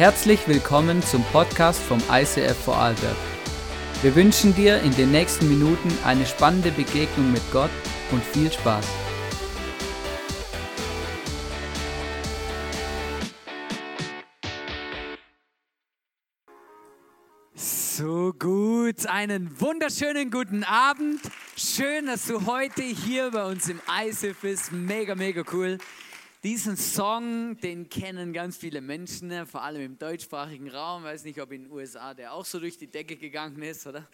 Herzlich willkommen zum Podcast vom ICF Vorarlberg. Wir wünschen dir in den nächsten Minuten eine spannende Begegnung mit Gott und viel Spaß. So gut, einen wunderschönen guten Abend. Schön, dass du heute hier bei uns im ICF bist. Mega, mega cool. Diesen Song, den kennen ganz viele Menschen, ne? vor allem im deutschsprachigen Raum. Ich weiß nicht, ob in den USA der auch so durch die Decke gegangen ist, oder?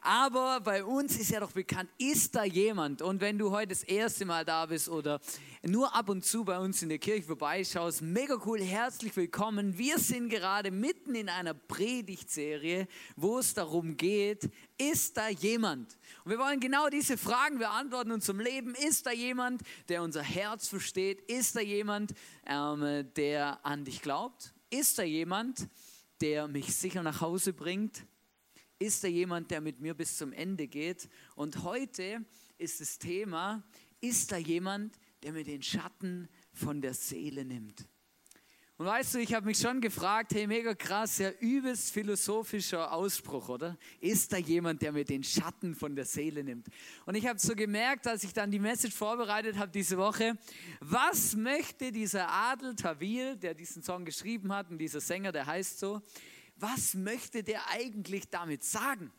Aber bei uns ist ja doch bekannt, ist da jemand? Und wenn du heute das erste Mal da bist oder nur ab und zu bei uns in der Kirche vorbeischaust, mega cool, herzlich willkommen. Wir sind gerade mitten in einer Predigtserie, wo es darum geht, ist da jemand? Und wir wollen genau diese Fragen beantworten in unserem Leben. Ist da jemand, der unser Herz versteht? Ist da jemand, ähm, der an dich glaubt? Ist da jemand, der mich sicher nach Hause bringt? Ist da jemand, der mit mir bis zum Ende geht? Und heute ist das Thema, ist da jemand, der mir den Schatten von der Seele nimmt? Und weißt du, ich habe mich schon gefragt, hey, mega krass, ja, übelst philosophischer Ausspruch, oder? Ist da jemand, der mir den Schatten von der Seele nimmt? Und ich habe so gemerkt, als ich dann die Message vorbereitet habe diese Woche, was möchte dieser Adel Tawil, der diesen Song geschrieben hat, und dieser Sänger, der heißt so, was möchte der eigentlich damit sagen?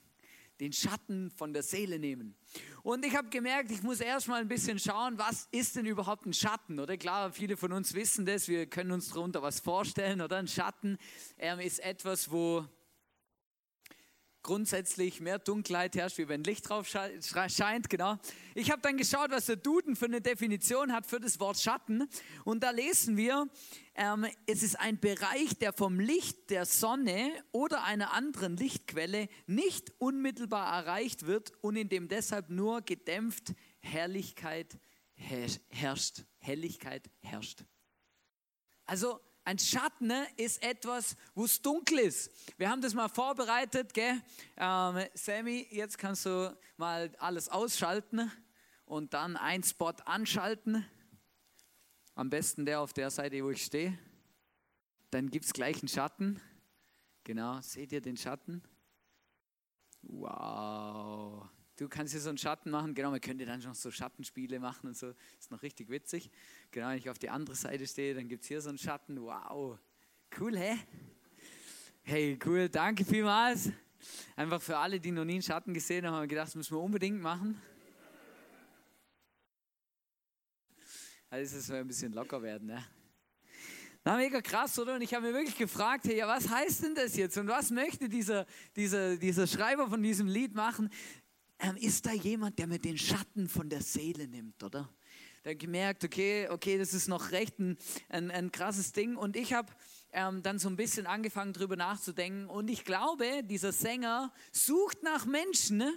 Den Schatten von der Seele nehmen. Und ich habe gemerkt, ich muss erstmal ein bisschen schauen, was ist denn überhaupt ein Schatten, oder? Klar, viele von uns wissen das, wir können uns darunter was vorstellen, oder? Ein Schatten ähm, ist etwas, wo grundsätzlich mehr Dunkelheit herrscht, wie wenn Licht drauf scheint, genau. Ich habe dann geschaut, was der Duden für eine Definition hat für das Wort Schatten. Und da lesen wir, ähm, es ist ein Bereich, der vom Licht der Sonne oder einer anderen Lichtquelle nicht unmittelbar erreicht wird und in dem deshalb nur gedämpft Herrlichkeit herrscht. Helligkeit herrscht. Also ein Schatten ne, ist etwas, wo es dunkel ist. Wir haben das mal vorbereitet, gell? Ähm, Sammy, jetzt kannst du mal alles ausschalten und dann ein Spot anschalten. Am besten der auf der Seite, wo ich stehe. Dann gibt es gleich einen Schatten. Genau, seht ihr den Schatten? Wow. Du kannst hier so einen Schatten machen. Genau, man könnte dann noch so Schattenspiele machen und so. Ist noch richtig witzig. Genau, wenn ich auf die andere Seite stehe, dann gibt es hier so einen Schatten. Wow. Cool, hä? Hey, cool. Danke vielmals. Einfach für alle, die noch nie einen Schatten gesehen haben, haben wir gedacht, das müssen wir unbedingt machen. Also es soll ein bisschen locker werden, ne? Na, mega krass, oder? Und ich habe mir wirklich gefragt, hey, ja, was heißt denn das jetzt? Und was möchte dieser, dieser, dieser Schreiber von diesem Lied machen? Ähm, ist da jemand, der mir den Schatten von der Seele nimmt, oder? Da gemerkt, okay, okay, das ist noch recht ein, ein, ein krasses Ding. Und ich habe ähm, dann so ein bisschen angefangen, darüber nachzudenken. Und ich glaube, dieser Sänger sucht nach Menschen, ne,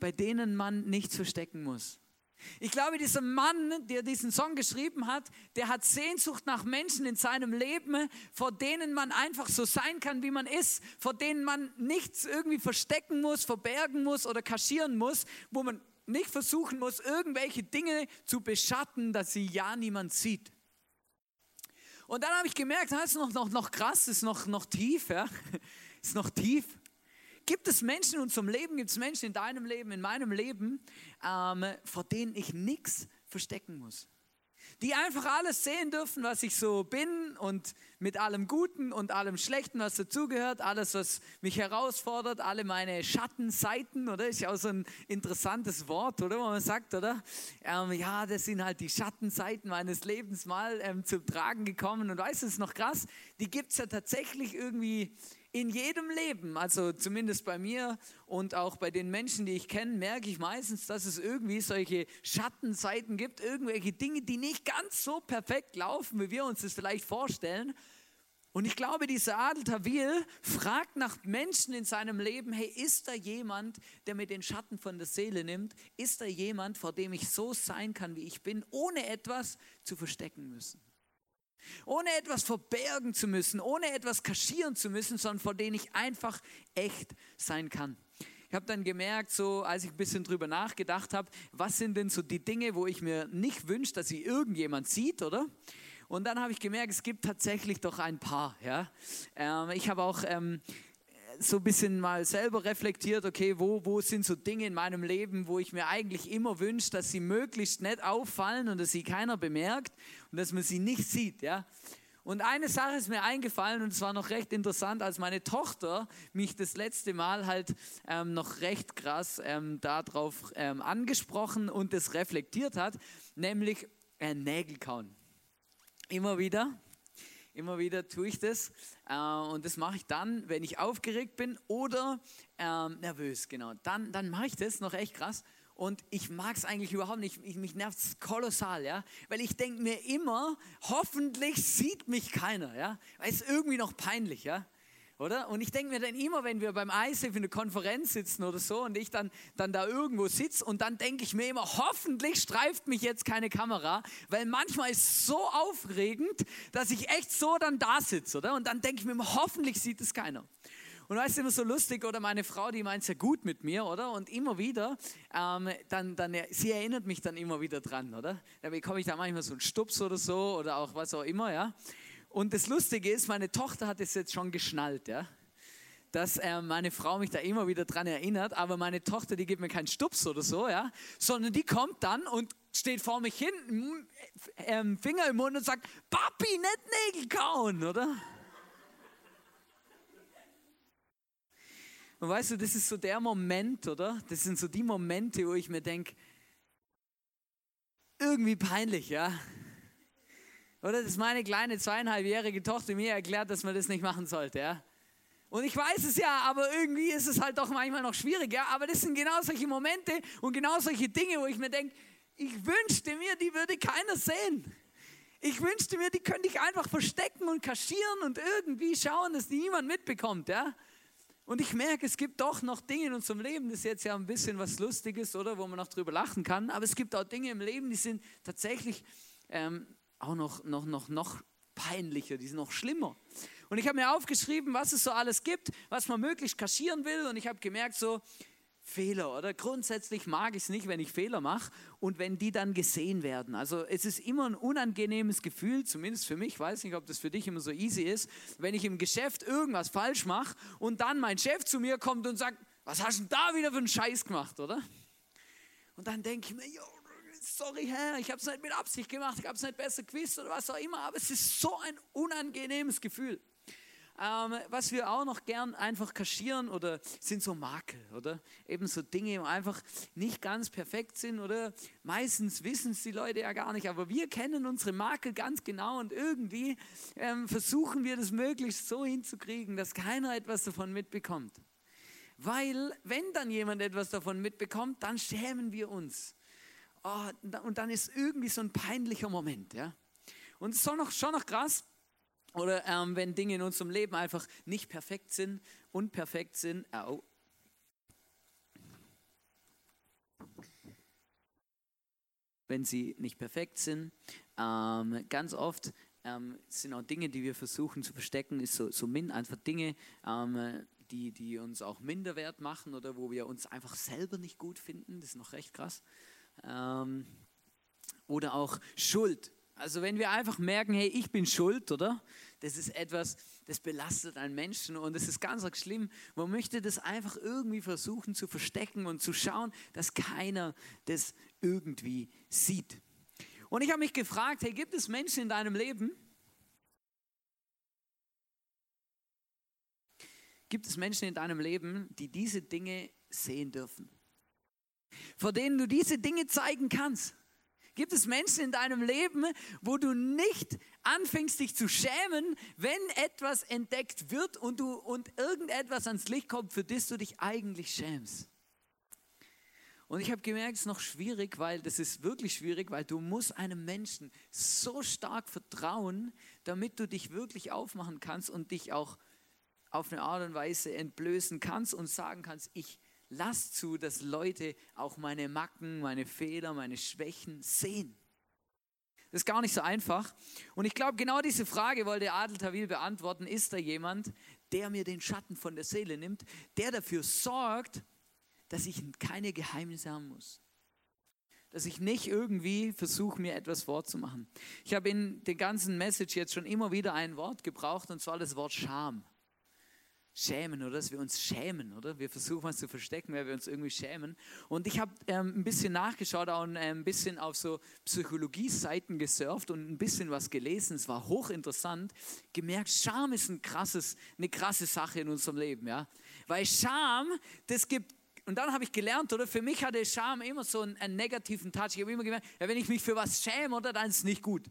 bei denen man nichts verstecken muss. Ich glaube, dieser Mann, der diesen Song geschrieben hat, der hat Sehnsucht nach Menschen in seinem Leben, vor denen man einfach so sein kann, wie man ist, vor denen man nichts irgendwie verstecken muss, verbergen muss oder kaschieren muss, wo man nicht versuchen muss, irgendwelche Dinge zu beschatten, dass sie ja niemand sieht. Und dann habe ich gemerkt, das ist noch, noch, noch krass, ist noch, noch tief, ja? ist noch tief. Gibt es Menschen in unserem Leben, gibt es Menschen in deinem Leben, in meinem Leben, ähm, vor denen ich nichts verstecken muss? Die einfach alles sehen dürfen, was ich so bin und mit allem Guten und allem Schlechten, was dazugehört, alles, was mich herausfordert, alle meine Schattenseiten, oder? Ist ja auch so ein interessantes Wort, oder? Wo man sagt, oder? Ähm, ja, das sind halt die Schattenseiten meines Lebens mal ähm, zum Tragen gekommen. Und weißt du, ist noch krass, die gibt es ja tatsächlich irgendwie in jedem Leben, also zumindest bei mir und auch bei den Menschen, die ich kenne, merke ich meistens, dass es irgendwie solche Schattenseiten gibt, irgendwelche Dinge, die nicht ganz so perfekt laufen, wie wir uns das vielleicht vorstellen. Und ich glaube, dieser Adel Tawil fragt nach Menschen in seinem Leben, hey, ist da jemand, der mir den Schatten von der Seele nimmt? Ist da jemand, vor dem ich so sein kann, wie ich bin, ohne etwas zu verstecken müssen? Ohne etwas verbergen zu müssen, ohne etwas kaschieren zu müssen, sondern vor denen ich einfach echt sein kann. Ich habe dann gemerkt, so als ich ein bisschen drüber nachgedacht habe, was sind denn so die Dinge, wo ich mir nicht wünsche, dass sie irgendjemand sieht, oder? Und dann habe ich gemerkt, es gibt tatsächlich doch ein paar. Ja? Ähm, ich habe auch ähm, so ein bisschen mal selber reflektiert, okay, wo, wo sind so Dinge in meinem Leben, wo ich mir eigentlich immer wünsche, dass sie möglichst nicht auffallen und dass sie keiner bemerkt und dass man sie nicht sieht. Ja? Und eine Sache ist mir eingefallen und es war noch recht interessant, als meine Tochter mich das letzte Mal halt ähm, noch recht krass ähm, darauf ähm, angesprochen und das reflektiert hat, nämlich äh, Nägel kauen. Immer wieder, immer wieder tue ich das äh, und das mache ich dann, wenn ich aufgeregt bin oder ähm, nervös, genau. Dann, dann mache ich das noch echt krass und ich mag es eigentlich überhaupt nicht. Ich, mich nervt es kolossal, ja. Weil ich denke mir immer, hoffentlich sieht mich keiner, ja. Weil es irgendwie noch peinlich, ja. Oder? Und ich denke mir dann immer, wenn wir beim ISAF in einer Konferenz sitzen oder so und ich dann, dann da irgendwo sitze und dann denke ich mir immer, hoffentlich streift mich jetzt keine Kamera, weil manchmal ist es so aufregend, dass ich echt so dann da sitze, oder? Und dann denke ich mir immer, hoffentlich sieht es keiner. Und weißt du, immer so lustig, oder meine Frau, die meint es ja gut mit mir, oder? Und immer wieder, ähm, dann, dann, sie erinnert mich dann immer wieder dran, oder? Da bekomme ich da manchmal so einen Stups oder so, oder auch was auch immer, ja? Und das Lustige ist, meine Tochter hat es jetzt schon geschnallt, ja? dass äh, meine Frau mich da immer wieder dran erinnert, aber meine Tochter, die gibt mir keinen Stups oder so, ja, sondern die kommt dann und steht vor mich hin, äh, Finger im Mund und sagt, Papi, nicht Nägel kauen, oder? Und weißt du, das ist so der Moment, oder? Das sind so die Momente, wo ich mir denke, irgendwie peinlich, ja? Oder dass meine kleine zweieinhalbjährige Tochter mir erklärt, dass man das nicht machen sollte, ja? Und ich weiß es ja, aber irgendwie ist es halt doch manchmal noch schwierig, ja? Aber das sind genau solche Momente und genau solche Dinge, wo ich mir denke, ich wünschte mir, die würde keiner sehen. Ich wünschte mir, die könnte ich einfach verstecken und kaschieren und irgendwie schauen, dass niemand mitbekommt, ja? Und ich merke, es gibt doch noch Dinge in unserem Leben, das ist jetzt ja ein bisschen was Lustiges, oder, wo man noch drüber lachen kann, aber es gibt auch Dinge im Leben, die sind tatsächlich ähm, auch noch, noch, noch, noch peinlicher, die sind noch schlimmer. Und ich habe mir aufgeschrieben, was es so alles gibt, was man möglichst kaschieren will und ich habe gemerkt, so, Fehler, oder? Grundsätzlich mag ich es nicht, wenn ich Fehler mache und wenn die dann gesehen werden. Also es ist immer ein unangenehmes Gefühl, zumindest für mich, weiß nicht, ob das für dich immer so easy ist, wenn ich im Geschäft irgendwas falsch mache und dann mein Chef zu mir kommt und sagt, was hast du denn da wieder für einen Scheiß gemacht, oder? Und dann denke ich mir, jo, sorry Herr, ich habe es nicht mit Absicht gemacht, ich habe es nicht besser gewusst oder was auch immer, aber es ist so ein unangenehmes Gefühl. Ähm, was wir auch noch gern einfach kaschieren oder sind so Makel, oder? Eben so Dinge, die einfach nicht ganz perfekt sind oder meistens wissen es die Leute ja gar nicht, aber wir kennen unsere Makel ganz genau und irgendwie ähm, versuchen wir das möglichst so hinzukriegen, dass keiner etwas davon mitbekommt. Weil wenn dann jemand etwas davon mitbekommt, dann schämen wir uns. Oh, und dann ist irgendwie so ein peinlicher Moment. Ja? Und es ist schon noch, schon noch krass, oder ähm, wenn Dinge in unserem Leben einfach nicht perfekt sind, unperfekt sind. Oh. Wenn sie nicht perfekt sind. Ähm, ganz oft ähm, sind auch Dinge, die wir versuchen zu verstecken, ist so, so min, einfach Dinge, ähm, die, die uns auch minderwert machen oder wo wir uns einfach selber nicht gut finden. Das ist noch recht krass. Ähm, oder auch Schuld. Also wenn wir einfach merken, hey, ich bin schuld, oder? Das ist etwas, das belastet einen Menschen und das ist ganz schlimm. Man möchte das einfach irgendwie versuchen zu verstecken und zu schauen, dass keiner das irgendwie sieht. Und ich habe mich gefragt, hey, gibt es Menschen in deinem Leben, gibt es Menschen in deinem Leben, die diese Dinge sehen dürfen? Vor denen du diese Dinge zeigen kannst? Gibt es Menschen in deinem Leben, wo du nicht anfängst, dich zu schämen, wenn etwas entdeckt wird und, du, und irgendetwas ans Licht kommt, für das du dich eigentlich schämst? Und ich habe gemerkt, es ist noch schwierig, weil das ist wirklich schwierig, weil du musst einem Menschen so stark vertrauen, damit du dich wirklich aufmachen kannst und dich auch auf eine Art und Weise entblößen kannst und sagen kannst, ich lass zu, dass Leute auch meine Macken, meine Fehler, meine Schwächen sehen. Das ist gar nicht so einfach. Und ich glaube, genau diese Frage wollte Adel Tawil beantworten. Ist da jemand, der mir den Schatten von der Seele nimmt, der dafür sorgt, dass ich keine Geheimnisse haben muss? dass ich nicht irgendwie versuche, mir etwas vorzumachen. Ich habe in der ganzen Message jetzt schon immer wieder ein Wort gebraucht, und zwar das Wort Scham. Schämen, oder? Dass wir uns schämen, oder? Wir versuchen was zu verstecken, weil wir uns irgendwie schämen. Und ich habe ähm, ein bisschen nachgeschaut und äh, ein bisschen auf so Psychologie-Seiten gesurft und ein bisschen was gelesen. Es war hochinteressant. Gemerkt, Scham ist ein krasses, eine krasse Sache in unserem Leben, ja? Weil Scham, das gibt und dann habe ich gelernt, oder für mich hatte Scham immer so einen, einen negativen Touch. Ich habe immer gemerkt, ja, wenn ich mich für was schäme, oder dann ist es nicht gut.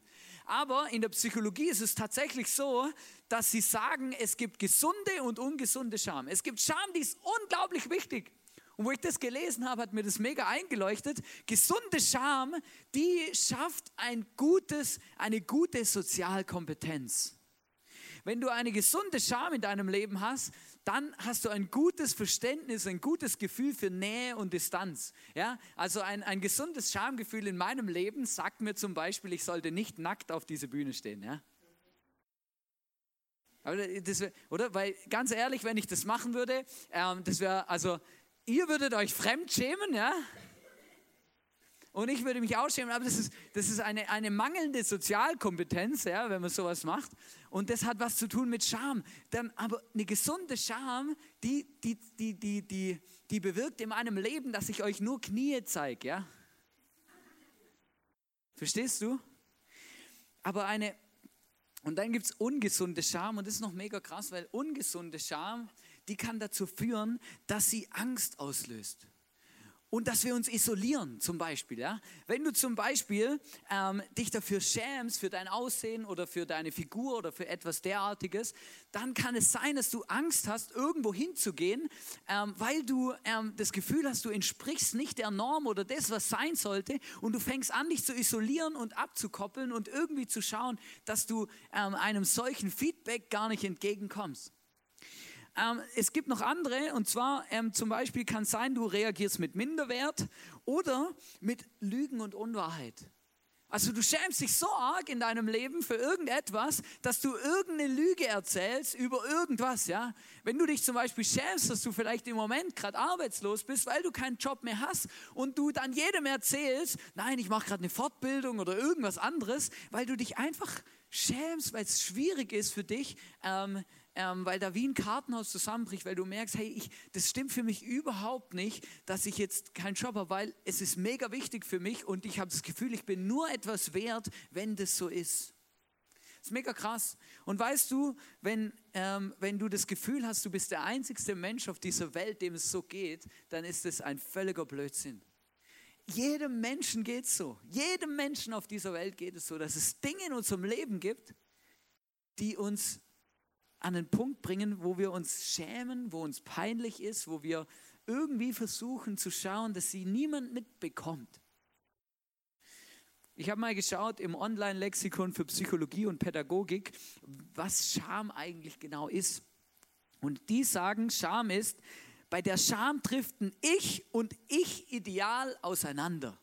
Aber in der Psychologie ist es tatsächlich so, dass sie sagen, es gibt gesunde und ungesunde Scham. Es gibt Scham, die ist unglaublich wichtig. Und wo ich das gelesen habe, hat mir das mega eingeleuchtet. Gesunde Scham, die schafft ein gutes, eine gute Sozialkompetenz. Wenn du eine gesunde Scham in deinem Leben hast, dann hast du ein gutes Verständnis, ein gutes Gefühl für Nähe und Distanz. Ja? Also ein, ein gesundes Schamgefühl in meinem Leben sagt mir zum Beispiel, ich sollte nicht nackt auf diese Bühne stehen. Ja? Aber das, oder? Weil ganz ehrlich, wenn ich das machen würde, ähm, das wäre, also ihr würdet euch fremd schämen, ja? Und ich würde mich ausschämen, aber das ist, das ist eine, eine mangelnde Sozialkompetenz, ja, wenn man sowas macht. Und das hat was zu tun mit Scham. Dann, aber eine gesunde Scham, die, die, die, die, die, die bewirkt in meinem Leben, dass ich euch nur Knie zeige. Ja? Verstehst du? Aber eine, und dann gibt es ungesunde Scham und das ist noch mega krass, weil ungesunde Scham, die kann dazu führen, dass sie Angst auslöst und dass wir uns isolieren zum Beispiel. Ja? Wenn du zum Beispiel ähm, dich dafür schämst, für dein Aussehen oder für deine Figur oder für etwas derartiges, dann kann es sein, dass du Angst hast, irgendwo hinzugehen, ähm, weil du ähm, das Gefühl hast, du entsprichst nicht der Norm oder das, was sein sollte und du fängst an, dich zu isolieren und abzukoppeln und irgendwie zu schauen, dass du ähm, einem solchen Feedback gar nicht entgegenkommst. Ähm, es gibt noch andere, und zwar ähm, zum Beispiel kann sein, du reagierst mit Minderwert oder mit Lügen und Unwahrheit. Also du schämst dich so arg in deinem Leben für irgendetwas, dass du irgendeine Lüge erzählst über irgendwas, ja. Wenn du dich zum Beispiel schämst, dass du vielleicht im Moment gerade arbeitslos bist, weil du keinen Job mehr hast und du dann jedem erzählst, nein, ich mache gerade eine Fortbildung oder irgendwas anderes, weil du dich einfach schämst, weil es schwierig ist für dich, ähm, ähm, weil da wie ein Kartenhaus zusammenbricht, weil du merkst, hey, ich, das stimmt für mich überhaupt nicht, dass ich jetzt keinen Job habe, weil es ist mega wichtig für mich und ich habe das Gefühl, ich bin nur etwas wert, wenn das so ist. Das ist mega krass. Und weißt du, wenn, ähm, wenn du das Gefühl hast, du bist der einzigste Mensch auf dieser Welt, dem es so geht, dann ist das ein völliger Blödsinn. Jedem Menschen geht es so. Jedem Menschen auf dieser Welt geht es so, dass es Dinge in unserem Leben gibt, die uns an einen Punkt bringen, wo wir uns schämen, wo uns peinlich ist, wo wir irgendwie versuchen zu schauen, dass sie niemand mitbekommt. Ich habe mal geschaut im Online-Lexikon für Psychologie und Pädagogik, was Scham eigentlich genau ist. Und die sagen, Scham ist, bei der Scham driften Ich und Ich-Ideal auseinander.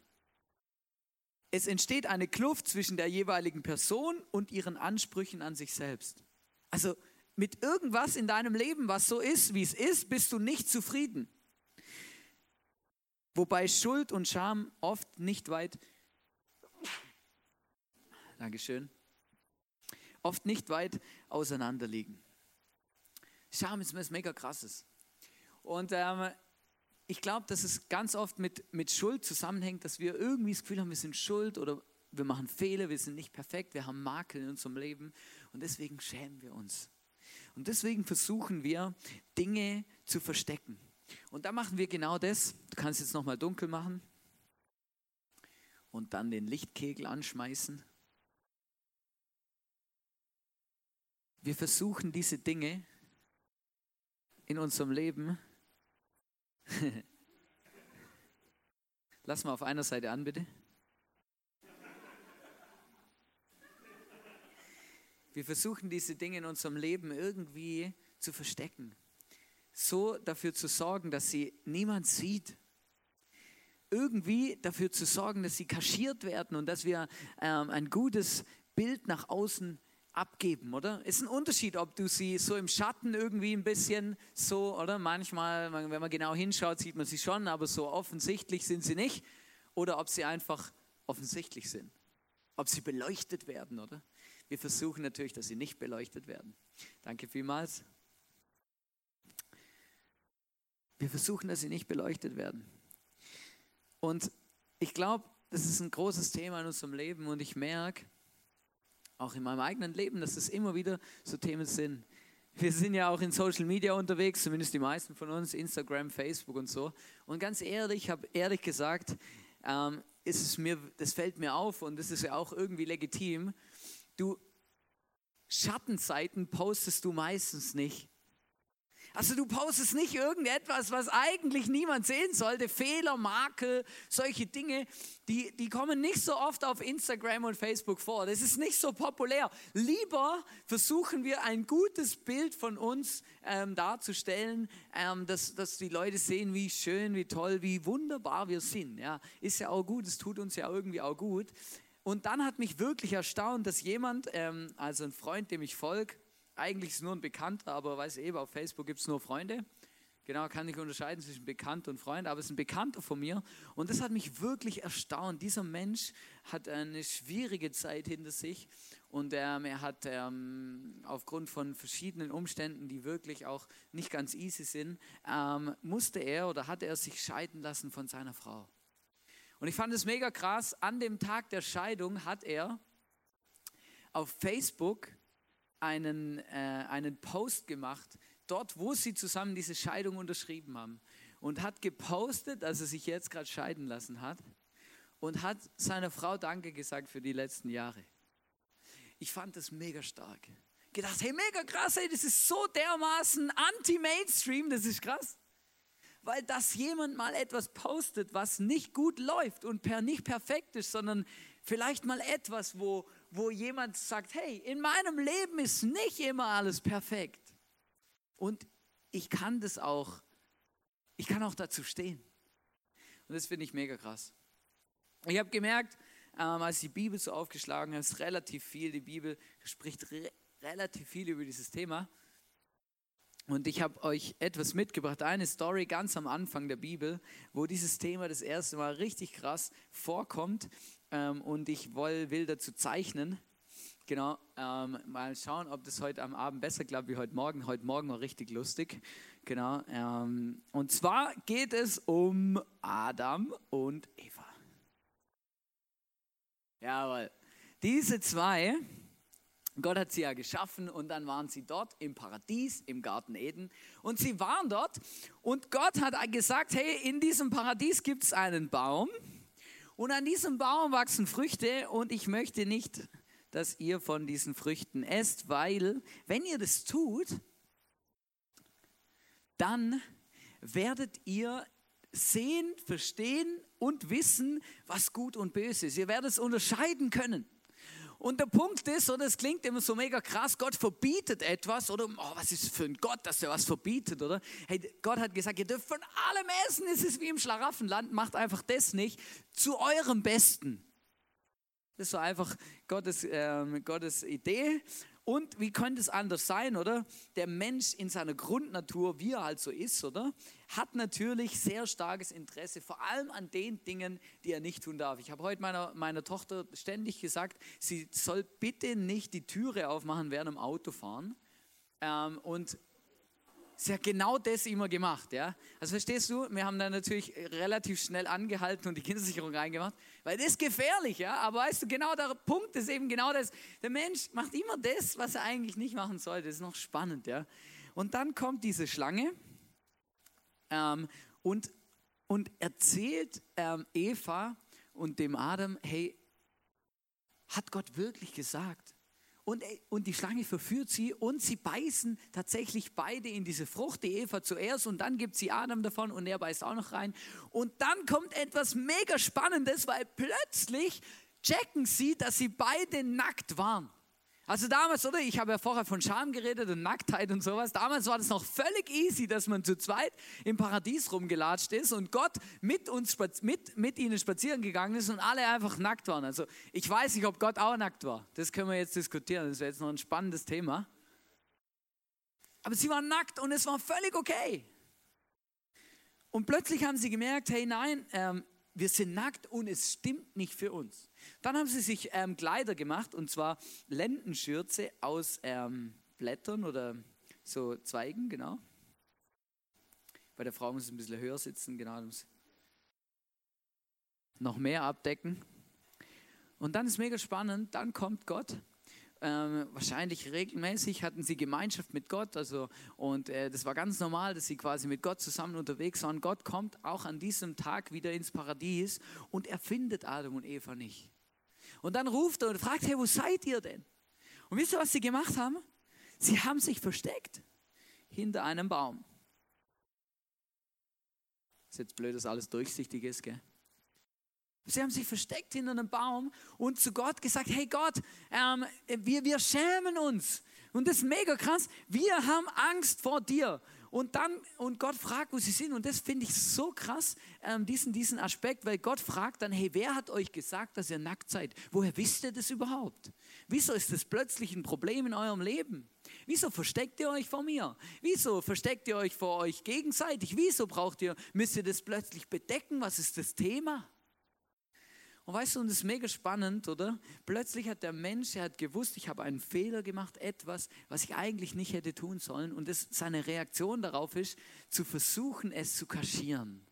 Es entsteht eine Kluft zwischen der jeweiligen Person und ihren Ansprüchen an sich selbst. Also mit irgendwas in deinem Leben, was so ist, wie es ist, bist du nicht zufrieden. Wobei Schuld und Scham oft nicht weit, Dankeschön, oft nicht weit auseinander liegen. Scham ist was mega krasses. Und ähm, ich glaube, dass es ganz oft mit, mit Schuld zusammenhängt, dass wir irgendwie das Gefühl haben, wir sind schuld oder wir machen Fehler, wir sind nicht perfekt, wir haben Makel in unserem Leben und deswegen schämen wir uns. Und deswegen versuchen wir, Dinge zu verstecken. Und da machen wir genau das. Du kannst jetzt nochmal dunkel machen und dann den Lichtkegel anschmeißen. Wir versuchen diese Dinge in unserem Leben. Lass mal auf einer Seite an, bitte. Wir versuchen diese Dinge in unserem Leben irgendwie zu verstecken. So dafür zu sorgen, dass sie niemand sieht. Irgendwie dafür zu sorgen, dass sie kaschiert werden und dass wir ähm, ein gutes Bild nach außen abgeben, oder? Ist ein Unterschied, ob du sie so im Schatten irgendwie ein bisschen so, oder? Manchmal, wenn man genau hinschaut, sieht man sie schon, aber so offensichtlich sind sie nicht. oder ob sie einfach offensichtlich sind. Ob sie beleuchtet werden, oder? Wir versuchen natürlich, dass sie nicht beleuchtet werden. Danke vielmals. Wir versuchen, dass sie nicht beleuchtet werden. Und ich glaube, das ist ein großes Thema in unserem Leben und ich merke, auch in meinem eigenen Leben, dass das immer wieder so Themen sind. Wir sind ja auch in Social Media unterwegs, zumindest die meisten von uns, Instagram, Facebook und so. Und ganz ehrlich, ich habe ehrlich gesagt, ähm, ist es mir, das fällt mir auf und das ist ja auch irgendwie legitim. Du Schattenseiten postest du meistens nicht. Also du postest nicht irgendetwas, was eigentlich niemand sehen sollte. Fehler, Makel, solche Dinge, die, die kommen nicht so oft auf Instagram und Facebook vor. Das ist nicht so populär. Lieber versuchen wir ein gutes Bild von uns ähm, darzustellen, ähm, dass, dass die Leute sehen, wie schön, wie toll, wie wunderbar wir sind. Ja, ist ja auch gut, es tut uns ja irgendwie auch gut. Und dann hat mich wirklich erstaunt, dass jemand, ähm, also ein Freund, dem ich folge, eigentlich ist nur ein Bekannter, aber weiß eben, auf Facebook gibt es nur Freunde. Genau, kann ich unterscheiden zwischen Bekannt und Freund, aber es ist ein Bekannter von mir. Und das hat mich wirklich erstaunt. Dieser Mensch hat eine schwierige Zeit hinter sich und ähm, er hat ähm, aufgrund von verschiedenen Umständen, die wirklich auch nicht ganz easy sind, ähm, musste er oder hat er sich scheiden lassen von seiner Frau. Und ich fand es mega krass. An dem Tag der Scheidung hat er auf Facebook einen, äh, einen Post gemacht, dort, wo sie zusammen diese Scheidung unterschrieben haben. Und hat gepostet, dass er sich jetzt gerade scheiden lassen hat. Und hat seiner Frau Danke gesagt für die letzten Jahre. Ich fand das mega stark. Gedacht, hey, mega krass, hey, das ist so dermaßen anti-Mainstream, das ist krass. Weil dass jemand mal etwas postet, was nicht gut läuft und per nicht perfekt ist, sondern vielleicht mal etwas, wo, wo jemand sagt, hey, in meinem Leben ist nicht immer alles perfekt. Und ich kann das auch, ich kann auch dazu stehen. Und das finde ich mega krass. Ich habe gemerkt, ähm, als die Bibel so aufgeschlagen ist relativ viel, die Bibel spricht re relativ viel über dieses Thema. Und ich habe euch etwas mitgebracht, eine Story ganz am Anfang der Bibel, wo dieses Thema das erste Mal richtig krass vorkommt ähm, und ich will, will dazu zeichnen. Genau, ähm, mal schauen, ob das heute am Abend besser klappt wie heute Morgen. Heute Morgen war richtig lustig. Genau, ähm, und zwar geht es um Adam und Eva. Jawohl. Diese zwei, Gott hat sie ja geschaffen und dann waren sie dort im Paradies, im Garten Eden. Und sie waren dort und Gott hat gesagt, hey, in diesem Paradies gibt es einen Baum und an diesem Baum wachsen Früchte und ich möchte nicht, dass ihr von diesen Früchten esst, weil wenn ihr das tut, dann werdet ihr sehen, verstehen und wissen, was gut und böse ist. Ihr werdet es unterscheiden können. Und der Punkt ist, oder es klingt immer so mega krass, Gott verbietet etwas, oder oh, was ist für ein Gott, dass er was verbietet, oder? Hey, Gott hat gesagt, ihr dürft von allem essen, es ist wie im Schlaraffenland, macht einfach das nicht zu eurem Besten. Das ist so einfach Gottes, äh, Gottes Idee. Und wie könnte es anders sein, oder? Der Mensch in seiner Grundnatur, wie er halt so ist, oder? Hat natürlich sehr starkes Interesse, vor allem an den Dingen, die er nicht tun darf. Ich habe heute meiner, meiner Tochter ständig gesagt, sie soll bitte nicht die Türe aufmachen während dem Autofahren. Ähm, und Sie hat genau das immer gemacht, ja. Also verstehst du, wir haben dann natürlich relativ schnell angehalten und die Kindersicherung reingemacht, weil das ist gefährlich, ja. Aber weißt du, genau der Punkt ist eben genau das. Der Mensch macht immer das, was er eigentlich nicht machen sollte. Das ist noch spannend, ja. Und dann kommt diese Schlange ähm, und, und erzählt ähm, Eva und dem Adam, hey, hat Gott wirklich gesagt? Und, und die Schlange verführt sie und sie beißen tatsächlich beide in diese Frucht, die Eva zuerst und dann gibt sie Adam davon und er beißt auch noch rein. Und dann kommt etwas mega Spannendes, weil plötzlich checken sie, dass sie beide nackt waren. Also damals, oder? Ich habe ja vorher von Scham geredet und Nacktheit und sowas. Damals war das noch völlig easy, dass man zu zweit im Paradies rumgelatscht ist und Gott mit uns, mit, mit ihnen spazieren gegangen ist und alle einfach nackt waren. Also ich weiß nicht, ob Gott auch nackt war. Das können wir jetzt diskutieren. Das wäre jetzt noch ein spannendes Thema. Aber sie waren nackt und es war völlig okay. Und plötzlich haben sie gemerkt, hey nein, ähm, wir sind nackt und es stimmt nicht für uns. Dann haben sie sich ähm, Kleider gemacht und zwar Lendenschürze aus ähm, Blättern oder so Zweigen, genau. Bei der Frau muss es ein bisschen höher sitzen, genau. Noch mehr abdecken. Und dann ist mega spannend, dann kommt Gott ähm, wahrscheinlich regelmäßig hatten sie Gemeinschaft mit Gott. Also, und äh, das war ganz normal, dass sie quasi mit Gott zusammen unterwegs waren. Gott kommt auch an diesem Tag wieder ins Paradies und er findet Adam und Eva nicht. Und dann ruft er und fragt, hey, wo seid ihr denn? Und wisst ihr, was sie gemacht haben? Sie haben sich versteckt hinter einem Baum. Ist jetzt blöd, dass alles durchsichtig ist, gell? Sie haben sich versteckt hinter einem Baum und zu Gott gesagt, hey Gott, ähm, wir, wir schämen uns. Und das ist mega krass. Wir haben Angst vor dir. Und dann, und Gott fragt, wo sie sind. Und das finde ich so krass, ähm, diesen, diesen Aspekt, weil Gott fragt dann, hey, wer hat euch gesagt, dass ihr nackt seid? Woher wisst ihr das überhaupt? Wieso ist das plötzlich ein Problem in eurem Leben? Wieso versteckt ihr euch vor mir? Wieso versteckt ihr euch vor euch gegenseitig? Wieso braucht ihr, müsst ihr das plötzlich bedecken? Was ist das Thema? Und weißt du, und das ist mega spannend, oder? Plötzlich hat der Mensch, er hat gewusst, ich habe einen Fehler gemacht, etwas, was ich eigentlich nicht hätte tun sollen. Und das, seine Reaktion darauf ist, zu versuchen, es zu kaschieren,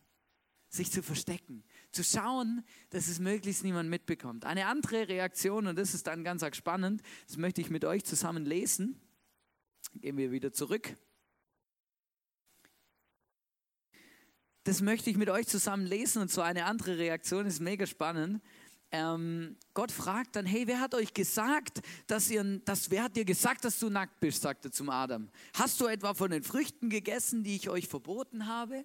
sich zu verstecken, zu schauen, dass es möglichst niemand mitbekommt. Eine andere Reaktion, und das ist dann ganz spannend, das möchte ich mit euch zusammen lesen. Gehen wir wieder zurück. Das möchte ich mit euch zusammen lesen und so eine andere Reaktion ist mega spannend. Ähm, Gott fragt dann, hey, wer hat euch gesagt, dass ihr, dass, wer hat dir gesagt, dass du nackt bist, sagt er zum Adam. Hast du etwa von den Früchten gegessen, die ich euch verboten habe?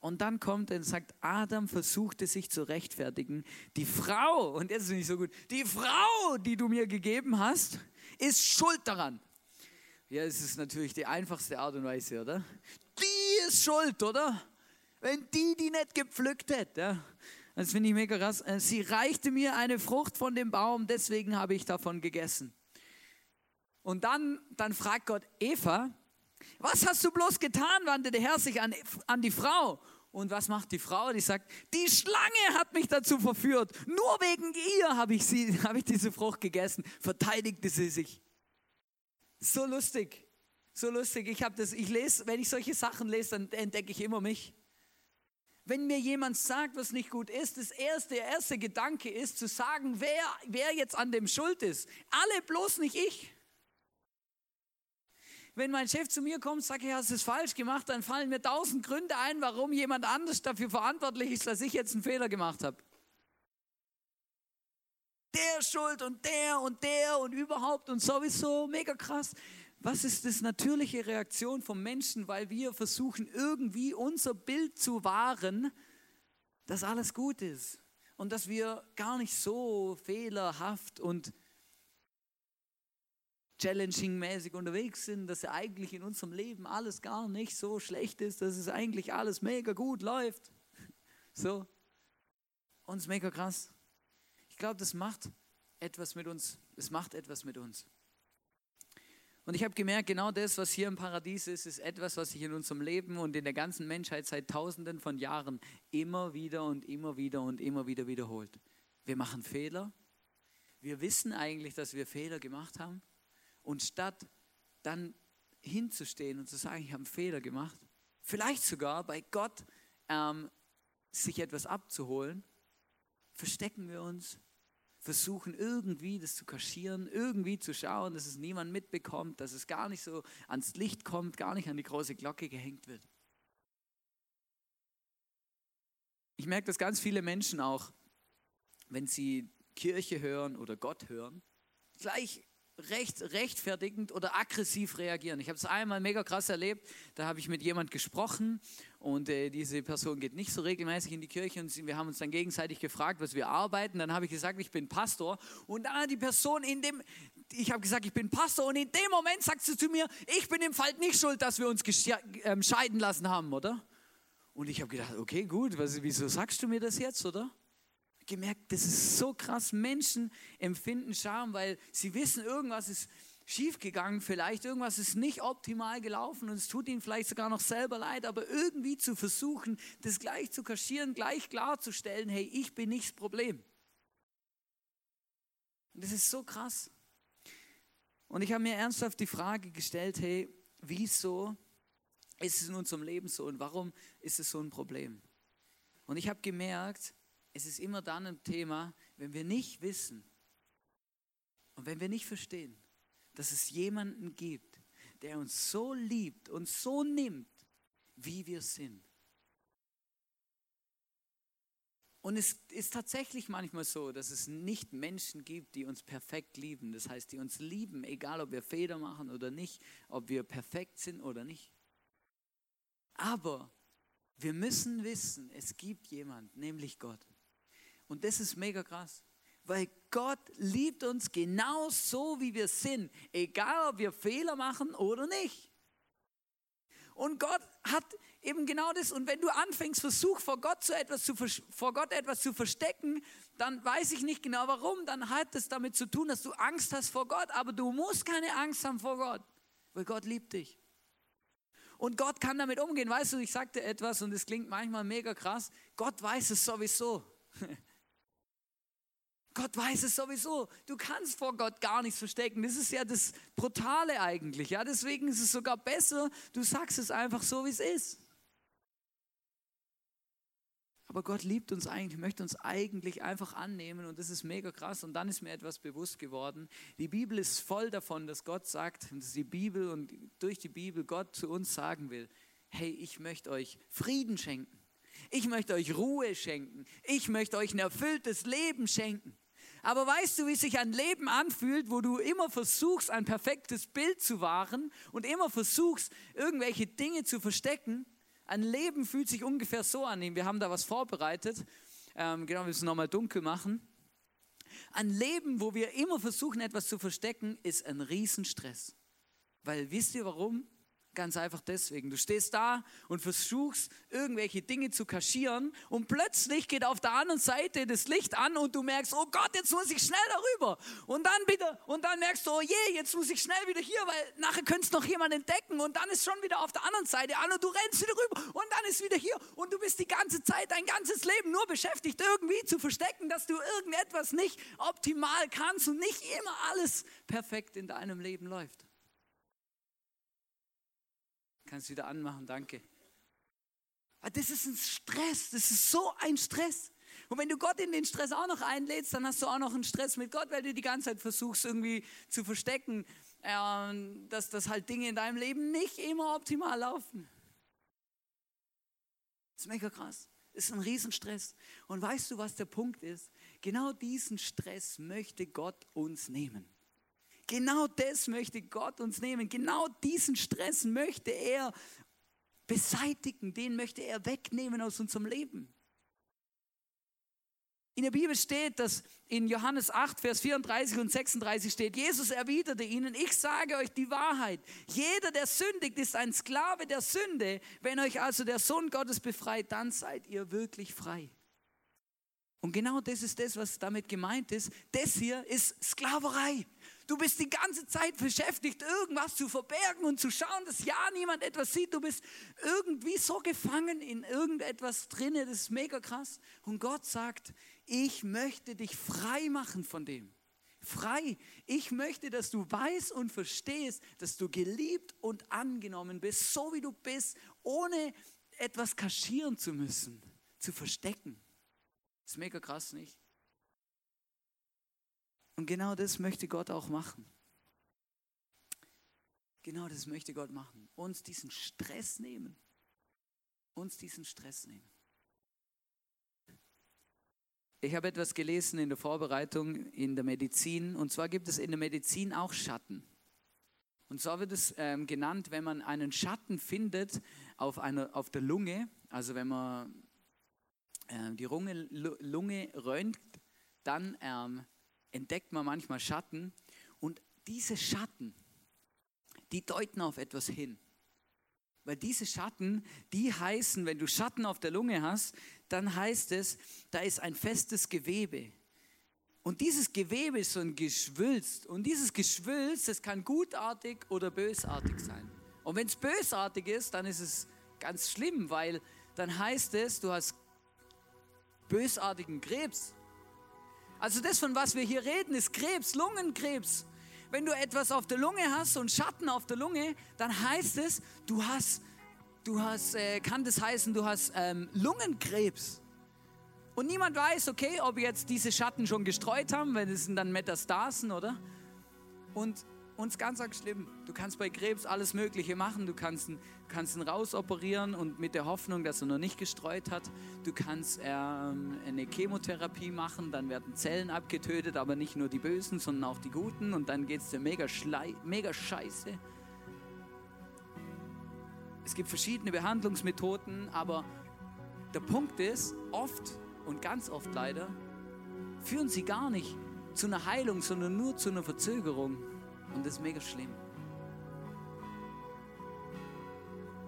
Und dann kommt er und sagt, Adam versuchte sich zu rechtfertigen. Die Frau, und jetzt ist nicht so gut, die Frau, die du mir gegeben hast, ist schuld daran. Ja, es ist natürlich die einfachste Art und Weise, oder? Die ist schuld, oder? Wenn die die nicht gepflückt hätte. Das finde ich mega krass. Äh, sie reichte mir eine Frucht von dem Baum, deswegen habe ich davon gegessen. Und dann, dann fragt Gott Eva, was hast du bloß getan, wandte der Herr sich an, an die Frau. Und was macht die Frau? Die sagt, die Schlange hat mich dazu verführt. Nur wegen ihr habe ich, sie, habe ich diese Frucht gegessen. Verteidigte sie sich. So lustig, so lustig. Ich habe das, ich lese, wenn ich solche Sachen lese, dann entdecke ich immer mich. Wenn mir jemand sagt, was nicht gut ist, das erste, der erste Gedanke ist zu sagen, wer, wer jetzt an dem schuld ist. Alle, bloß nicht ich. Wenn mein Chef zu mir kommt und sagt, ja, hast es falsch gemacht, dann fallen mir tausend Gründe ein, warum jemand anders dafür verantwortlich ist, dass ich jetzt einen Fehler gemacht habe. Der schuld und der und der und überhaupt und sowieso, mega krass. Was ist das natürliche Reaktion vom Menschen, weil wir versuchen irgendwie unser Bild zu wahren, dass alles gut ist und dass wir gar nicht so fehlerhaft und challenging-mäßig unterwegs sind, dass eigentlich in unserem Leben alles gar nicht so schlecht ist, dass es eigentlich alles mega gut läuft. So. Ist mega krass. Ich glaube, das macht etwas mit uns. Es macht etwas mit uns. Und ich habe gemerkt, genau das, was hier im Paradies ist, ist etwas, was sich in unserem Leben und in der ganzen Menschheit seit Tausenden von Jahren immer wieder und immer wieder und immer wieder wiederholt. Wir machen Fehler. Wir wissen eigentlich, dass wir Fehler gemacht haben. Und statt dann hinzustehen und zu sagen, ich habe einen Fehler gemacht, vielleicht sogar bei Gott ähm, sich etwas abzuholen, verstecken wir uns versuchen irgendwie das zu kaschieren, irgendwie zu schauen, dass es niemand mitbekommt, dass es gar nicht so ans Licht kommt, gar nicht an die große Glocke gehängt wird. Ich merke, dass ganz viele Menschen auch, wenn sie Kirche hören oder Gott hören, gleich recht, rechtfertigend oder aggressiv reagieren. Ich habe es einmal mega krass erlebt, da habe ich mit jemand gesprochen und äh, diese Person geht nicht so regelmäßig in die Kirche und wir haben uns dann gegenseitig gefragt, was wir arbeiten. Dann habe ich gesagt, ich bin Pastor und dann hat die Person in dem, ich habe gesagt, ich bin Pastor und in dem Moment sagt sie zu mir, ich bin im Fall nicht schuld, dass wir uns ähm, scheiden lassen haben, oder? Und ich habe gedacht, okay, gut, was, wieso sagst du mir das jetzt, oder? Gemerkt, das ist so krass. Menschen empfinden Scham, weil sie wissen, irgendwas ist schiefgegangen, vielleicht irgendwas ist nicht optimal gelaufen und es tut ihnen vielleicht sogar noch selber leid, aber irgendwie zu versuchen, das gleich zu kaschieren, gleich klarzustellen, hey, ich bin nicht das Problem. Und das ist so krass. Und ich habe mir ernsthaft die Frage gestellt, hey, wieso ist es in unserem Leben so und warum ist es so ein Problem? Und ich habe gemerkt, es ist immer dann ein Thema, wenn wir nicht wissen und wenn wir nicht verstehen, dass es jemanden gibt, der uns so liebt und so nimmt, wie wir sind. Und es ist tatsächlich manchmal so, dass es nicht Menschen gibt, die uns perfekt lieben. Das heißt, die uns lieben, egal ob wir Fehler machen oder nicht, ob wir perfekt sind oder nicht. Aber wir müssen wissen, es gibt jemand, nämlich Gott. Und das ist mega krass, weil Gott liebt uns genau so, wie wir sind, egal ob wir Fehler machen oder nicht. Und Gott hat eben genau das. Und wenn du anfängst, versuch vor Gott, so etwas zu, vor Gott etwas zu verstecken, dann weiß ich nicht genau warum. Dann hat es damit zu tun, dass du Angst hast vor Gott. Aber du musst keine Angst haben vor Gott, weil Gott liebt dich. Und Gott kann damit umgehen. Weißt du, ich sagte etwas und es klingt manchmal mega krass. Gott weiß es sowieso. Gott weiß es sowieso. Du kannst vor Gott gar nichts verstecken. Das ist ja das Brutale eigentlich. Ja, deswegen ist es sogar besser, du sagst es einfach so, wie es ist. Aber Gott liebt uns eigentlich, möchte uns eigentlich einfach annehmen und das ist mega krass. Und dann ist mir etwas bewusst geworden. Die Bibel ist voll davon, dass Gott sagt, und das ist die Bibel und durch die Bibel Gott zu uns sagen will, hey, ich möchte euch Frieden schenken. Ich möchte euch Ruhe schenken. Ich möchte euch ein erfülltes Leben schenken. Aber weißt du, wie sich ein Leben anfühlt, wo du immer versuchst, ein perfektes Bild zu wahren und immer versuchst, irgendwelche Dinge zu verstecken? Ein Leben fühlt sich ungefähr so an. Wir haben da was vorbereitet. Ähm, genau, wir müssen nochmal dunkel machen. Ein Leben, wo wir immer versuchen, etwas zu verstecken, ist ein Riesenstress. Weil wisst ihr warum? Ganz einfach deswegen. Du stehst da und versuchst, irgendwelche Dinge zu kaschieren und plötzlich geht auf der anderen Seite das Licht an und du merkst, oh Gott, jetzt muss ich schnell darüber. Und dann bitte, und dann merkst du, oh je, jetzt muss ich schnell wieder hier, weil nachher könnte es noch jemand entdecken und dann ist schon wieder auf der anderen Seite an und du rennst wieder rüber und dann ist wieder hier und du bist die ganze Zeit, dein ganzes Leben nur beschäftigt, irgendwie zu verstecken, dass du irgendetwas nicht optimal kannst und nicht immer alles perfekt in deinem Leben läuft. Kannst wieder anmachen, danke. Aber das ist ein Stress, das ist so ein Stress. Und wenn du Gott in den Stress auch noch einlädst, dann hast du auch noch einen Stress mit Gott, weil du die ganze Zeit versuchst irgendwie zu verstecken, äh, dass das halt Dinge in deinem Leben nicht immer optimal laufen. Das ist mega krass. Das ist ein Riesenstress. Und weißt du, was der Punkt ist? Genau diesen Stress möchte Gott uns nehmen. Genau das möchte Gott uns nehmen. Genau diesen Stress möchte er beseitigen. Den möchte er wegnehmen aus unserem Leben. In der Bibel steht, dass in Johannes 8, Vers 34 und 36 steht, Jesus erwiderte ihnen, ich sage euch die Wahrheit, jeder, der sündigt, ist ein Sklave der Sünde. Wenn euch also der Sohn Gottes befreit, dann seid ihr wirklich frei. Und genau das ist das, was damit gemeint ist. Das hier ist Sklaverei. Du bist die ganze Zeit beschäftigt, irgendwas zu verbergen und zu schauen, dass ja niemand etwas sieht. Du bist irgendwie so gefangen in irgendetwas drinne. Das ist mega krass. Und Gott sagt, ich möchte dich frei machen von dem. Frei. Ich möchte, dass du weißt und verstehst, dass du geliebt und angenommen bist, so wie du bist, ohne etwas kaschieren zu müssen, zu verstecken. Das ist mega krass, nicht? Und genau das möchte Gott auch machen. Genau das möchte Gott machen. Uns diesen Stress nehmen. Uns diesen Stress nehmen. Ich habe etwas gelesen in der Vorbereitung in der Medizin. Und zwar gibt es in der Medizin auch Schatten. Und zwar wird es ähm, genannt, wenn man einen Schatten findet auf, einer, auf der Lunge, also wenn man äh, die Lunge, Lunge röntgt, dann ähm, entdeckt man manchmal Schatten und diese Schatten, die deuten auf etwas hin. Weil diese Schatten, die heißen, wenn du Schatten auf der Lunge hast, dann heißt es, da ist ein festes Gewebe. Und dieses Gewebe ist so ein Geschwülst. Und dieses Geschwülst, das kann gutartig oder bösartig sein. Und wenn es bösartig ist, dann ist es ganz schlimm, weil dann heißt es, du hast bösartigen Krebs. Also das, von was wir hier reden, ist Krebs, Lungenkrebs. Wenn du etwas auf der Lunge hast, einen Schatten auf der Lunge, dann heißt es, du hast, du hast, äh, kann das heißen, du hast ähm, Lungenkrebs. Und niemand weiß, okay, ob jetzt diese Schatten schon gestreut haben, weil das sind dann Metastasen, oder? Und uns ganz, ganz schlimm. Du kannst bei Krebs alles Mögliche machen. Du kannst ihn, kannst ihn rausoperieren und mit der Hoffnung, dass er noch nicht gestreut hat. Du kannst ähm, eine Chemotherapie machen, dann werden Zellen abgetötet, aber nicht nur die Bösen, sondern auch die Guten. Und dann geht es dir mega, mega scheiße. Es gibt verschiedene Behandlungsmethoden, aber der Punkt ist, oft und ganz oft leider, führen sie gar nicht zu einer Heilung, sondern nur zu einer Verzögerung. Und das ist mega schlimm.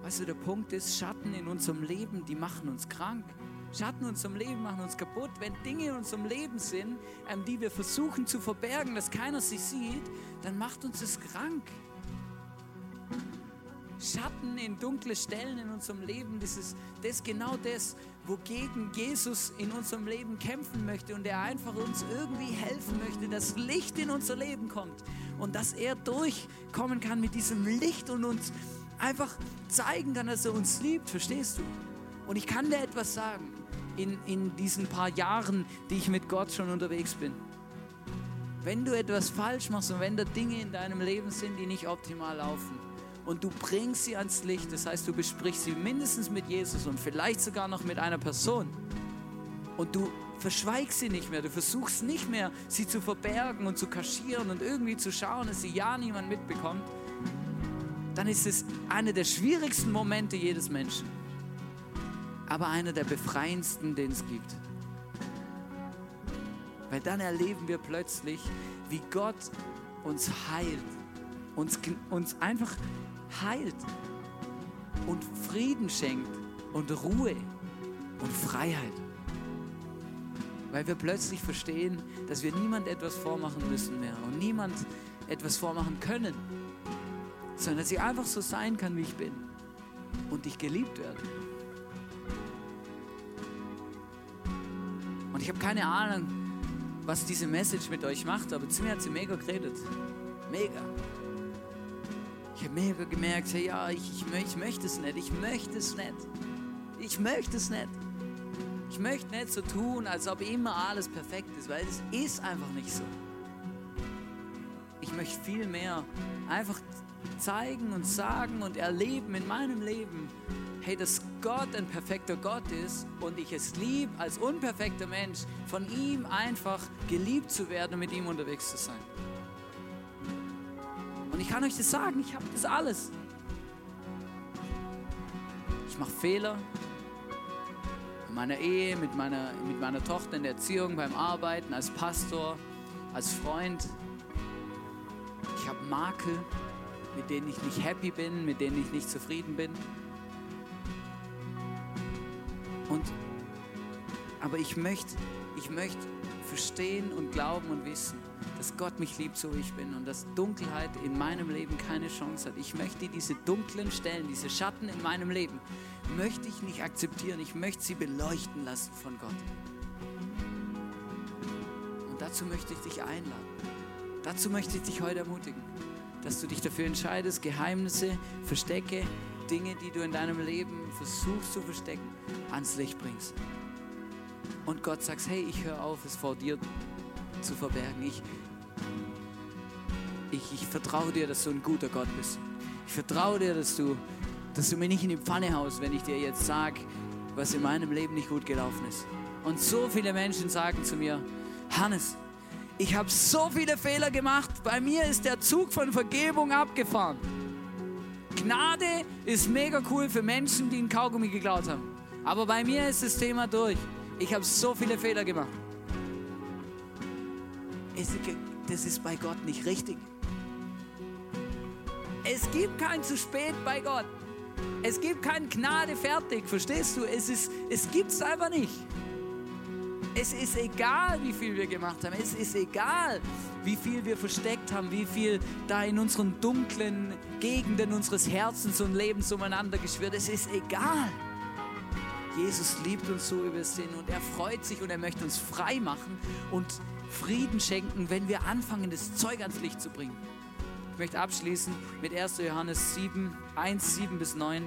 Weißt du, der Punkt ist, Schatten in unserem Leben, die machen uns krank. Schatten in unserem Leben machen uns kaputt. Wenn Dinge in unserem Leben sind, die wir versuchen zu verbergen, dass keiner sie sieht, dann macht uns das krank. Schatten in dunkle Stellen in unserem Leben, das ist, das ist genau das, wogegen Jesus in unserem Leben kämpfen möchte und er einfach uns irgendwie helfen möchte, dass Licht in unser Leben kommt und dass er durchkommen kann mit diesem Licht und uns einfach zeigen kann, dass er uns liebt, verstehst du? Und ich kann dir etwas sagen, in, in diesen paar Jahren, die ich mit Gott schon unterwegs bin. Wenn du etwas falsch machst und wenn da Dinge in deinem Leben sind, die nicht optimal laufen, und du bringst sie ans Licht. Das heißt, du besprichst sie mindestens mit Jesus und vielleicht sogar noch mit einer Person. Und du verschweigst sie nicht mehr. Du versuchst nicht mehr, sie zu verbergen und zu kaschieren und irgendwie zu schauen, dass sie ja niemand mitbekommt. Dann ist es einer der schwierigsten Momente jedes Menschen. Aber einer der befreiendsten, den es gibt. Weil dann erleben wir plötzlich, wie Gott uns heilt, uns, uns einfach heilt und Frieden schenkt und Ruhe und Freiheit. Weil wir plötzlich verstehen, dass wir niemand etwas vormachen müssen mehr und niemand etwas vormachen können, sondern dass ich einfach so sein kann, wie ich bin und ich geliebt werde. Und ich habe keine Ahnung, was diese Message mit euch macht, aber zu mir hat sie mega geredet. Mega. Ich habe mega gemerkt, ja, ich, ich, ich möchte es nicht, ich möchte es nicht. Ich möchte es nicht. Ich möchte nicht so tun, als ob immer alles perfekt ist, weil es ist einfach nicht so. Ich möchte viel mehr einfach zeigen und sagen und erleben in meinem Leben, hey, dass Gott ein perfekter Gott ist und ich es liebe, als unperfekter Mensch von ihm einfach geliebt zu werden und mit ihm unterwegs zu sein. Und ich kann euch das sagen, ich habe das alles. Ich mache Fehler meiner Ehe, mit meiner, mit meiner Tochter in der Erziehung, beim Arbeiten, als Pastor, als Freund. Ich habe Makel, mit denen ich nicht happy bin, mit denen ich nicht zufrieden bin. Und, aber ich möchte, ich möchte verstehen und glauben und wissen, dass Gott mich liebt, so wie ich bin und dass Dunkelheit in meinem Leben keine Chance hat. Ich möchte diese dunklen Stellen, diese Schatten in meinem Leben, möchte ich nicht akzeptieren. Ich möchte sie beleuchten lassen von Gott. Und dazu möchte ich dich einladen. Dazu möchte ich dich heute ermutigen, dass du dich dafür entscheidest, Geheimnisse, Verstecke, Dinge, die du in deinem Leben versuchst zu verstecken, ans Licht bringst. Und Gott sagt, hey, ich höre auf, es vor dir zu verbergen. Ich, ich, ich vertraue dir, dass du ein guter Gott bist. Ich vertraue dir, dass du, dass du mir nicht in die Pfanne haust, wenn ich dir jetzt sage, was in meinem Leben nicht gut gelaufen ist. Und so viele Menschen sagen zu mir, Hannes, ich habe so viele Fehler gemacht, bei mir ist der Zug von Vergebung abgefahren. Gnade ist mega cool für Menschen, die einen Kaugummi geklaut haben. Aber bei mir ist das Thema durch. Ich habe so viele Fehler gemacht. Das ist bei Gott nicht richtig. Es gibt kein zu spät bei Gott. Es gibt kein Gnade fertig, verstehst du? Es, ist, es gibt es einfach nicht. Es ist egal, wie viel wir gemacht haben. Es ist egal, wie viel wir versteckt haben, wie viel da in unseren dunklen Gegenden unseres Herzens und Lebens umeinander geschwirrt. Es ist egal. Jesus liebt uns so, wie wir sind und er freut sich und er möchte uns frei machen und Frieden schenken, wenn wir anfangen, das Zeug ans Licht zu bringen. Ich möchte abschließen mit 1. Johannes 7, 1, 7 bis 9.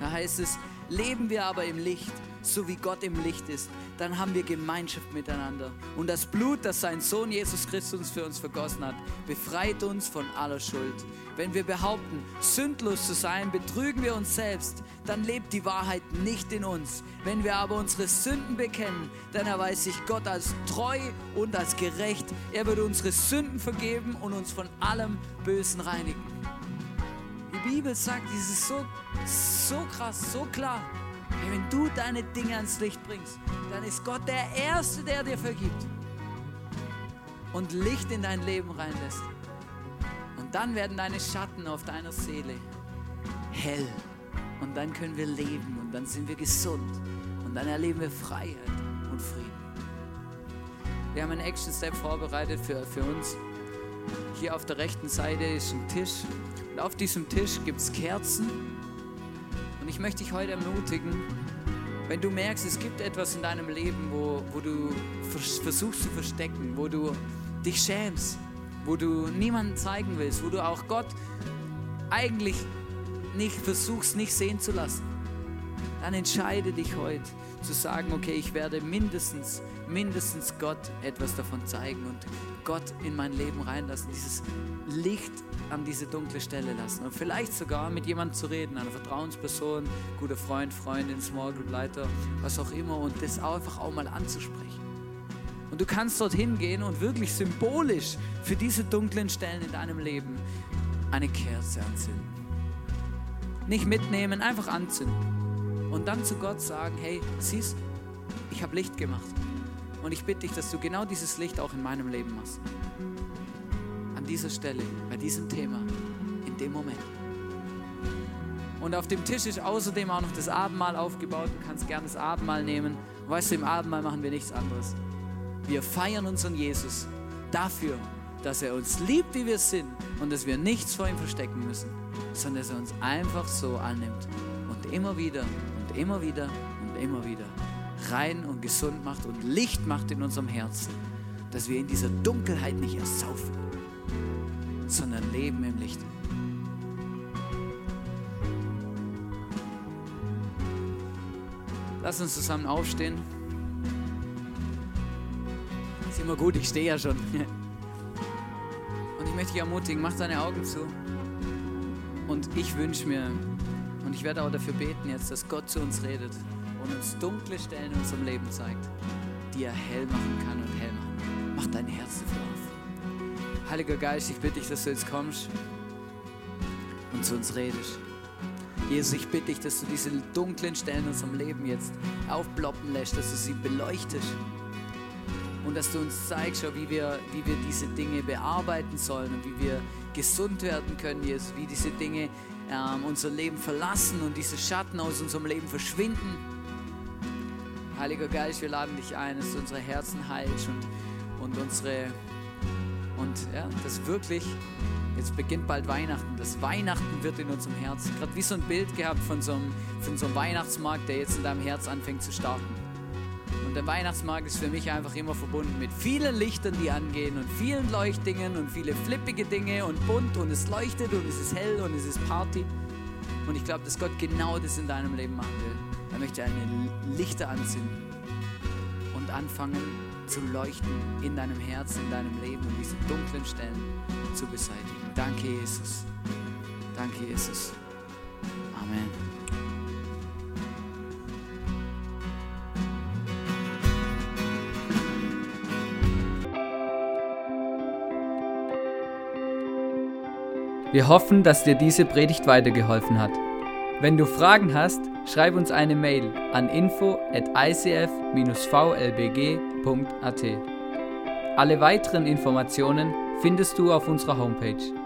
Da heißt es, leben wir aber im Licht, so wie Gott im Licht ist, dann haben wir Gemeinschaft miteinander. Und das Blut, das sein Sohn Jesus Christus für uns vergossen hat, befreit uns von aller Schuld. Wenn wir behaupten, sündlos zu sein, betrügen wir uns selbst, dann lebt die Wahrheit nicht in uns. Wenn wir aber unsere Sünden bekennen, dann erweist sich Gott als treu und als gerecht. Er wird unsere Sünden vergeben und uns von allem Bösen reinigen. Die Bibel sagt, das ist so, so krass, so klar. Wenn du deine Dinge ans Licht bringst, dann ist Gott der Erste, der dir vergibt und Licht in dein Leben reinlässt. Und dann werden deine Schatten auf deiner Seele hell. Und dann können wir leben und dann sind wir gesund und dann erleben wir Freiheit und Frieden. Wir haben einen Action Step vorbereitet für, für uns. Hier auf der rechten Seite ist ein Tisch und auf diesem Tisch gibt es Kerzen und ich möchte dich heute ermutigen, wenn du merkst, es gibt etwas in deinem Leben, wo, wo du versuchst zu verstecken, wo du dich schämst, wo du niemanden zeigen willst, wo du auch Gott eigentlich nicht versuchst, nicht sehen zu lassen, dann entscheide dich heute zu sagen, okay, ich werde mindestens, mindestens Gott etwas davon zeigen und Gott in mein Leben reinlassen, dieses Licht an diese dunkle Stelle lassen und vielleicht sogar mit jemandem zu reden, einer Vertrauensperson, guter Freund, Freundin, Small Group Leiter, was auch immer und das einfach auch mal anzusprechen. Und du kannst dorthin gehen und wirklich symbolisch für diese dunklen Stellen in deinem Leben eine Kerze anzünden. Nicht mitnehmen, einfach anzünden und dann zu Gott sagen, hey, siehst, ich habe Licht gemacht. Und ich bitte dich, dass du genau dieses Licht auch in meinem Leben machst. An dieser Stelle, bei diesem Thema, in dem Moment. Und auf dem Tisch ist außerdem auch noch das Abendmahl aufgebaut. Du kannst gerne das Abendmahl nehmen. Und weißt du, im Abendmahl machen wir nichts anderes. Wir feiern unseren Jesus dafür, dass er uns liebt, wie wir sind und dass wir nichts vor ihm verstecken müssen, sondern dass er uns einfach so annimmt und immer wieder immer wieder und immer wieder rein und gesund macht und Licht macht in unserem Herzen, dass wir in dieser Dunkelheit nicht ersaufen, sondern leben im Licht. Lass uns zusammen aufstehen. Ist immer gut, ich stehe ja schon. Und ich möchte dich ermutigen, mach deine Augen zu. Und ich wünsche mir, und ich werde auch dafür beten jetzt, dass Gott zu uns redet und uns dunkle Stellen in unserem Leben zeigt, die er hell machen kann und hell machen. Mach dein Herz dafür auf. Heiliger Geist, ich bitte dich, dass du jetzt kommst und zu uns redest. Jesus, ich bitte dich, dass du diese dunklen Stellen in unserem Leben jetzt aufploppen lässt, dass du sie beleuchtest und dass du uns zeigst, wie wir, wie wir diese Dinge bearbeiten sollen und wie wir gesund werden können, Jesus, wie diese Dinge ähm, unser Leben verlassen und diese Schatten aus unserem Leben verschwinden. Heiliger Geist, wir laden dich ein, dass du unsere Herzen heilst und, und unsere und ja, das wirklich, jetzt beginnt bald Weihnachten, das Weihnachten wird in unserem Herzen. Gerade wie so ein Bild gehabt von so, einem, von so einem Weihnachtsmarkt, der jetzt in deinem Herz anfängt zu starten. Und der Weihnachtsmarkt ist für mich einfach immer verbunden mit vielen Lichtern, die angehen und vielen Leuchtdingen und viele flippige Dinge und bunt und es leuchtet und es ist hell und es ist Party. Und ich glaube, dass Gott genau das in deinem Leben machen will. Er möchte eine Lichter anzünden und anfangen zu leuchten in deinem Herzen, in deinem Leben und diese dunklen Stellen zu beseitigen. Danke, Jesus. Danke, Jesus. Amen. Wir hoffen, dass dir diese Predigt weitergeholfen hat. Wenn du Fragen hast, schreib uns eine Mail an info at icf-vlbg.at. Alle weiteren Informationen findest du auf unserer Homepage.